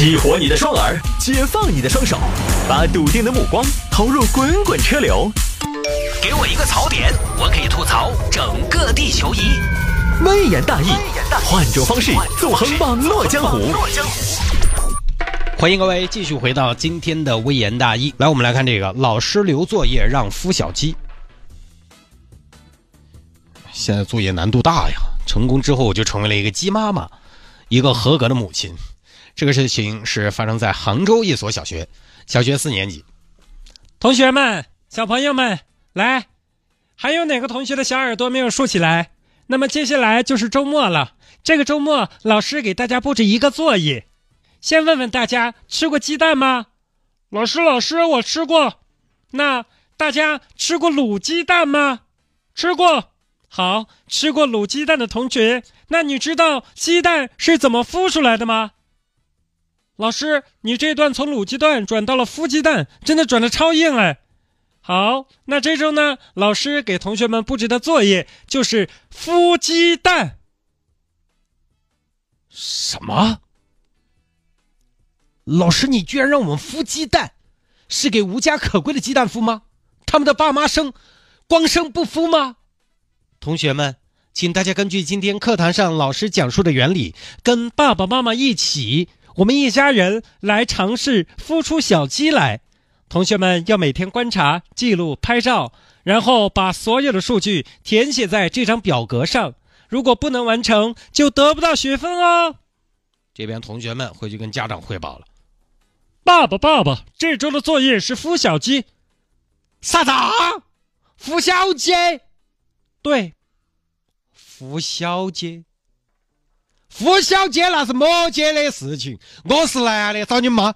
激活你的双耳，解放你的双手，把笃定的目光投入滚滚车流。给我一个槽点，我可以吐槽整个地球仪。微言大义，换种方式纵横网络江湖。欢迎各位继续回到今天的微言大义。来，我们来看这个：老师留作业让孵小鸡。现在作业难度大呀，成功之后我就成为了一个鸡妈妈，一个合格的母亲。这个事情是发生在杭州一所小学，小学四年级。同学们，小朋友们，来，还有哪个同学的小耳朵没有竖起来？那么接下来就是周末了。这个周末，老师给大家布置一个作业。先问问大家，吃过鸡蛋吗？老师，老师，我吃过。那大家吃过卤鸡蛋吗？吃过。好，吃过卤鸡蛋的同学，那你知道鸡蛋是怎么孵出来的吗？老师，你这段从卤鸡蛋转到了孵鸡蛋，真的转的超硬哎！好，那这周呢，老师给同学们布置的作业就是孵鸡蛋。什么？老师，你居然让我们孵鸡蛋，是给无家可归的鸡蛋孵吗？他们的爸妈生，光生不孵吗？同学们，请大家根据今天课堂上老师讲述的原理，跟爸爸妈妈一起。我们一家人来尝试孵出小鸡来，同学们要每天观察、记录、拍照，然后把所有的数据填写在这张表格上。如果不能完成，就得不到学分哦。这边同学们回去跟家长汇报了。爸爸，爸爸，这周的作业是孵小鸡。啥子？孵小鸡？对，孵小鸡。孵小鸡那是母鸡的事情，我是男的，找你妈。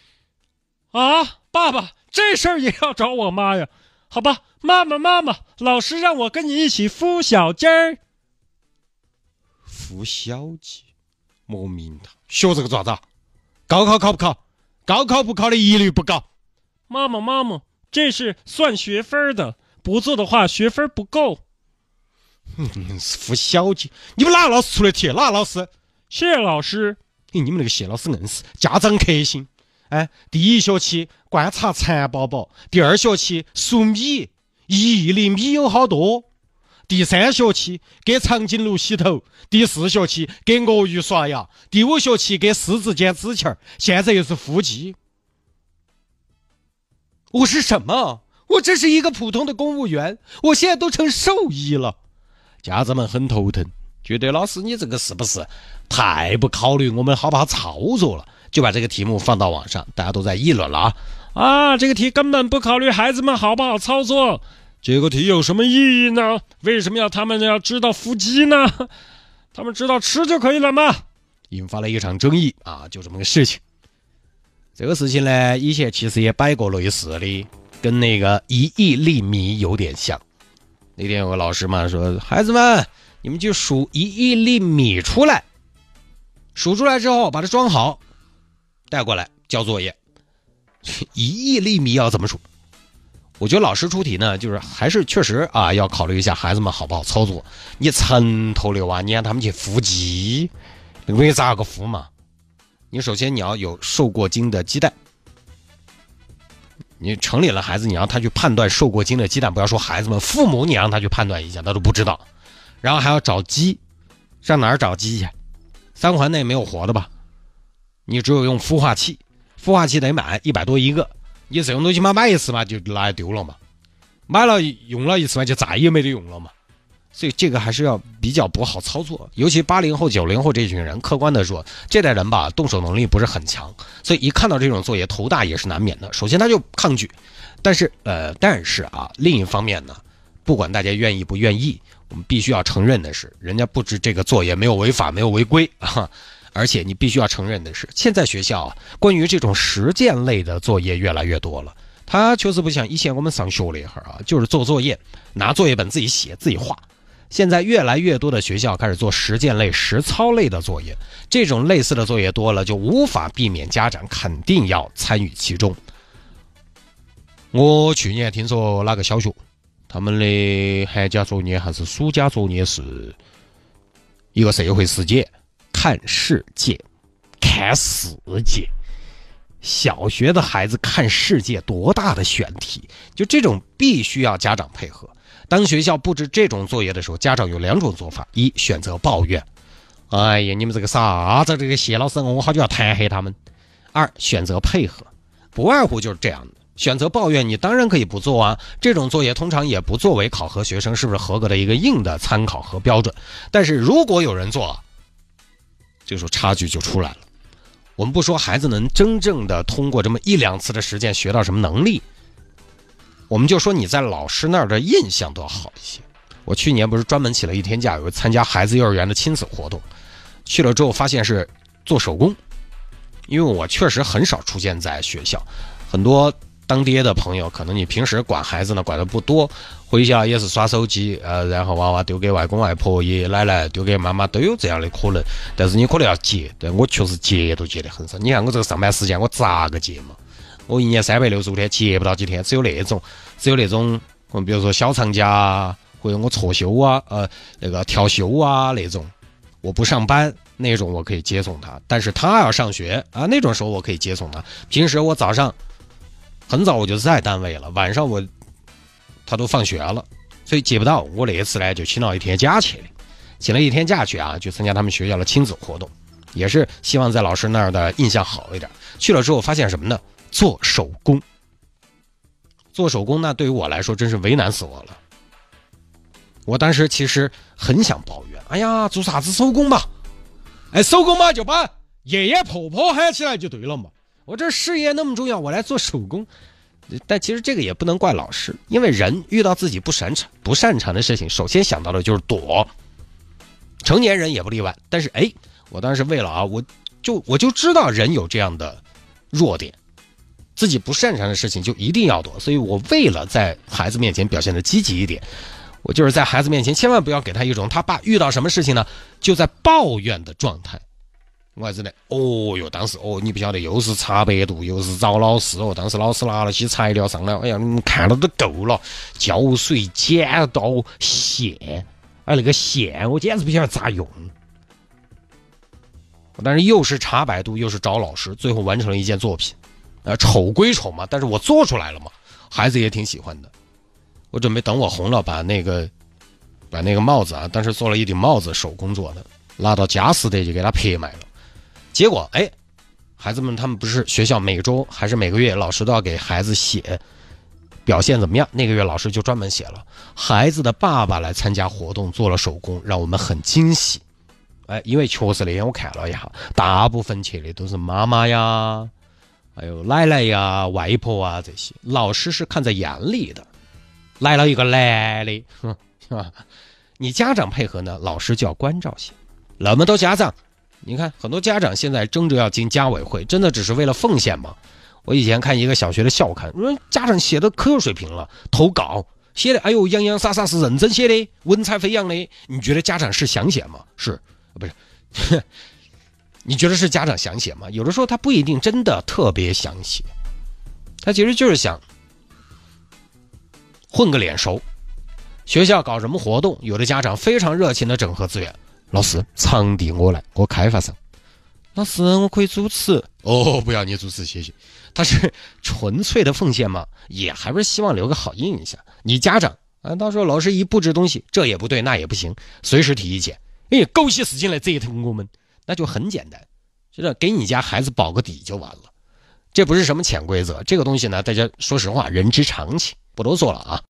啊，爸爸，这事儿也要找我妈呀？好吧，妈妈，妈妈，老师让我跟你一起孵小鸡儿。孵小鸡，莫名堂，学这个做啥子？高考考不考？高考不考的一律不搞。妈妈，妈妈，这是算学分的，不做的话学分不够。嗯，是孵小鸡。你们哪个老师出的题？哪个老师？谢老师。你们那个谢老师硬是家长克星。哎，第一学期观察蚕宝宝，第二学期数米，一亿粒米有好多。第三学期给长颈鹿洗头，第四学期给鳄鱼刷牙，第五学期给狮子剪指甲现在又是腹肌。我是什么？我只是一个普通的公务员，我现在都成兽医了。家长们很头疼，觉得老师你这个是不是太不考虑我们好不好操作了？就把这个题目放到网上，大家都在议论了啊！啊，这个题根本不考虑孩子们好不好操作，这个题有什么意义呢？为什么要他们要知道腹肌呢？他们知道吃就可以了吗？引发了一场争议啊！就这么个事情。这个事情呢，以前其实也摆过类似的，跟那个一亿粒米有点像。那天有个老师嘛说：“孩子们，你们去数一亿粒米出来，数出来之后把它装好，带过来交作业。一亿粒米要怎么数？我觉得老师出题呢，就是还是确实啊，要考虑一下孩子们好不好操作。你城头的娃，你让他们去孵鸡，那个咋个孵嘛？你首先你要有受过精的鸡蛋。”你城里的孩子，你让他去判断受过精的鸡蛋，不要说孩子们，父母你让他去判断一下，他都不知道。然后还要找鸡，上哪儿找鸡去？三环内没有活的吧？你只有用孵化器，孵化器得买一百多一个。你这种东西嘛，买一次嘛就拿来丢了嘛，买了用了一次嘛就再也没得用了嘛。所以这个还是要比较不好操作，尤其八零后、九零后这群人，客观的说，这代人吧，动手能力不是很强，所以一看到这种作业，头大也是难免的。首先他就抗拒，但是呃，但是啊，另一方面呢，不管大家愿意不愿意，我们必须要承认的是，人家布置这个作业没有违法，没有违规啊。而且你必须要承认的是，现在学校啊，关于这种实践类的作业越来越多了。它确实不像以前我们上学那会儿啊，就是做作业，拿作业本自己写自己画。现在越来越多的学校开始做实践类、实操类的作业，这种类似的作业多了，就无法避免家长肯定要参与其中。我去年听说哪个小学，他们的寒假作业还是暑假作业是一个社会事件，看世界，看世界。小学的孩子看世界多大的选题？就这种必须要家长配合。当学校布置这种作业的时候，家长有两种做法：一选择抱怨，哎呀，你们这个啥子这个谢老师，我好就要弹黑他们；二选择配合，不外乎就是这样的。选择抱怨，你当然可以不做啊。这种作业通常也不作为考核学生是不是合格的一个硬的参考和标准。但是如果有人做，这时候差距就出来了。我们不说孩子能真正的通过这么一两次的实践学到什么能力，我们就说你在老师那儿的印象都要好一些。我去年不是专门请了一天假，有参加孩子幼儿园的亲子活动，去了之后发现是做手工，因为我确实很少出现在学校，很多。当爹的朋友，可能你平时管孩子呢管的不多，回家也是耍手机，呃，然后娃娃丢给外公外婆、爷爷奶奶，丢给妈妈，都有这样的可能。但是你可能要接，对我确实接都接的很少。你看我这个上班时间，我咋个接嘛？我一年三百六十五天接不到几天，只有那种，只有那种，比如说小长假或者我错休啊，呃，那个调休啊那种，我不上班那种我可以接送他，但是他要上学啊，那种时候我可以接送他。平时我早上。很早我就在单位了，晚上我他都放学了，所以接不到。我那次呢，就请了一天假去，请了一天假去啊，去参加他们学校的亲子活动，也是希望在老师那儿的印象好一点。去了之后发现什么呢？做手工，做手工那对于我来说真是为难死我了。我当时其实很想抱怨，哎呀，做啥子手工嘛？哎，手工嘛就把爷爷婆婆喊起来就对了嘛。我这事业那么重要，我来做手工，但其实这个也不能怪老师，因为人遇到自己不擅长、不擅长的事情，首先想到的就是躲。成年人也不例外。但是，哎，我当时为了啊，我就我就知道人有这样的弱点，自己不擅长的事情就一定要躲。所以我为了在孩子面前表现的积极一点，我就是在孩子面前千万不要给他一种他爸遇到什么事情呢就在抱怨的状态。我还真的，哦哟，当时哦，你不晓得，又是查百度，又是找老师哦。当时老师拿了些材料上来，哎呀，你们看了都够了，胶水、剪刀、线，哎，那个线我简直不晓得咋用。但是又是查百度，又是找老师，最后完成了一件作品。呃，丑归丑嘛，但是我做出来了嘛，孩子也挺喜欢的。我准备等我红了，把那个把那个帽子啊，当时做了一顶帽子，手工做的，拿到佳士得就给他拍卖了。结果哎，孩子们他们不是学校每周还是每个月老师都要给孩子写表现怎么样？那个月老师就专门写了孩子的爸爸来参加活动做了手工，让我们很惊喜。哎，因为确实那天我看了一下，大部分去的都是妈妈呀，还有奶奶呀、外婆啊这些，老师是看在眼里的。来了一个男的，是吧？你家长配合呢，老师就要关照些。那么多家长。你看，很多家长现在争着要进家委会，真的只是为了奉献吗？我以前看一个小学的校刊，说家长写的可有水平了，投稿写的，哎呦洋洋洒洒是认真写的，文采飞扬的。你觉得家长是想写吗？是，不是？你觉得是家长想写吗？有的时候他不一定真的特别想写，他其实就是想混个脸熟。学校搞什么活动，有的家长非常热情的整合资源。老师，场地我来，我开发商。老师，我可以主持。哦，不要你主持，谢谢。他是纯粹的奉献嘛？也还不是希望留个好印象。你家长啊，到时候老师一布置东西，这也不对，那也不行，随时提意见。哎，狗些事情来折腾我们，那就很简单，就是给你家孩子保个底就完了。这不是什么潜规则，这个东西呢，大家说实话，人之常情，不多说了啊。